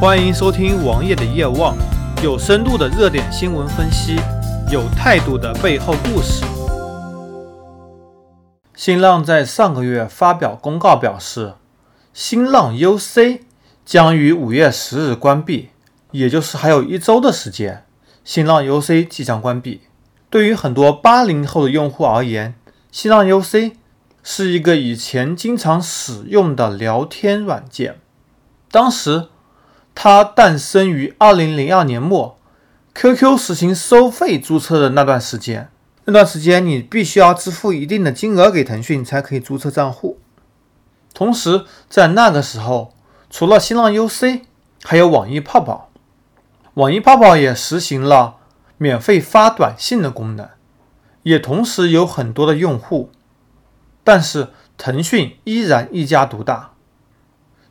欢迎收听王爷的夜望，有深度的热点新闻分析，有态度的背后故事。新浪在上个月发表公告表示，新浪 UC 将于五月十日关闭，也就是还有一周的时间，新浪 UC 即将关闭。对于很多八零后的用户而言，新浪 UC 是一个以前经常使用的聊天软件，当时。它诞生于二零零二年末，QQ 实行收费注册的那段时间。那段时间，你必须要支付一定的金额给腾讯才可以注册账户。同时，在那个时候，除了新浪 UC，还有网易泡泡。网易泡泡也实行了免费发短信的功能，也同时有很多的用户。但是，腾讯依然一家独大。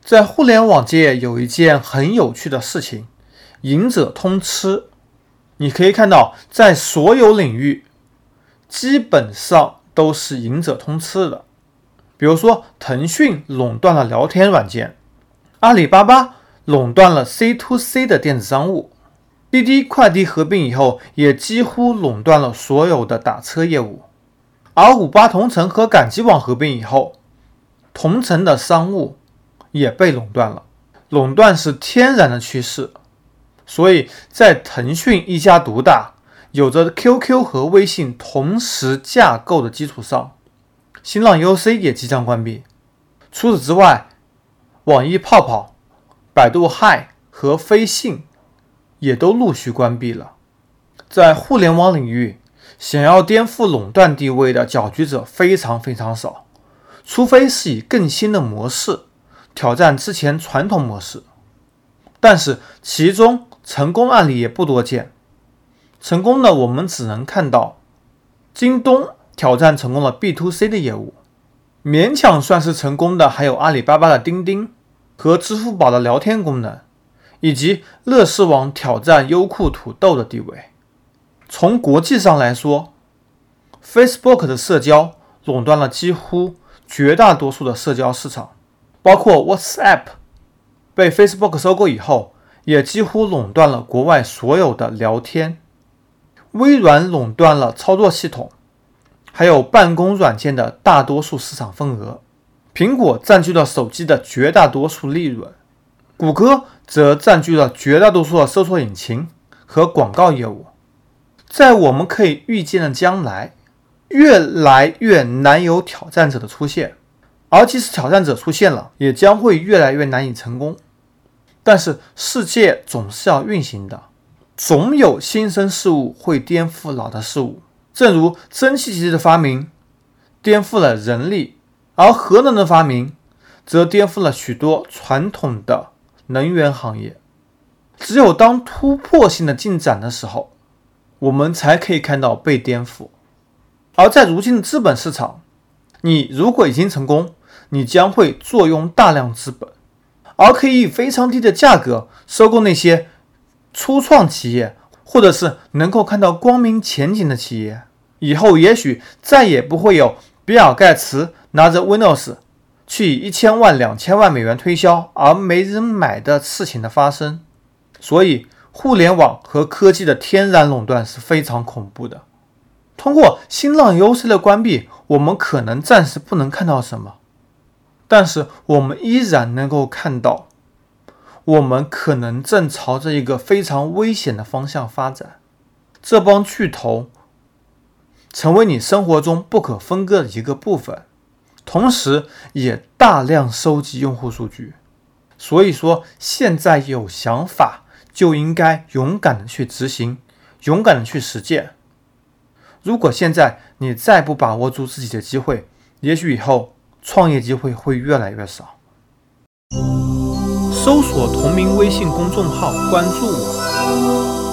在互联网界有一件很有趣的事情，赢者通吃。你可以看到，在所有领域，基本上都是赢者通吃的。比如说，腾讯垄断了聊天软件，阿里巴巴垄断了 C to C 的电子商务，滴滴快滴合并以后，也几乎垄断了所有的打车业务。而五八同城和赶集网合并以后，同城的商务。也被垄断了，垄断是天然的趋势，所以在腾讯一家独大，有着 QQ 和微信同时架构的基础上，新浪 UC 也即将关闭。除此之外，网易泡泡、百度 Hi 和飞信也都陆续关闭了。在互联网领域，想要颠覆垄断地位的搅局者非常非常少，除非是以更新的模式。挑战之前传统模式，但是其中成功案例也不多见。成功的我们只能看到京东挑战成功了 B to C 的业务，勉强算是成功的还有阿里巴巴的钉钉和支付宝的聊天功能，以及乐视网挑战优酷土豆的地位。从国际上来说，Facebook 的社交垄断了几乎绝大多数的社交市场。包括 WhatsApp 被 Facebook 收购以后，也几乎垄断了国外所有的聊天。微软垄断了操作系统，还有办公软件的大多数市场份额。苹果占据了手机的绝大多数利润，谷歌则占据了绝大多数的搜索引擎和广告业务。在我们可以预见的将来，越来越难有挑战者的出现。而即使挑战者出现了，也将会越来越难以成功。但是世界总是要运行的，总有新生事物会颠覆老的事物。正如蒸汽机的发明颠覆了人力，而核能的发明则颠覆了许多传统的能源行业。只有当突破性的进展的时候，我们才可以看到被颠覆。而在如今的资本市场，你如果已经成功，你将会坐拥大量资本，而可以以非常低的价格收购那些初创企业，或者是能够看到光明前景的企业。以后也许再也不会有比尔盖茨拿着 Windows 去以一千万、两千万美元推销而没人买的事情的发生。所以，互联网和科技的天然垄断是非常恐怖的。通过新浪 UC 的关闭，我们可能暂时不能看到什么。但是我们依然能够看到，我们可能正朝着一个非常危险的方向发展。这帮巨头成为你生活中不可分割的一个部分，同时也大量收集用户数据。所以说，现在有想法就应该勇敢的去执行，勇敢的去实践。如果现在你再不把握住自己的机会，也许以后。创业机会会越来越少。搜索同名微信公众号，关注我。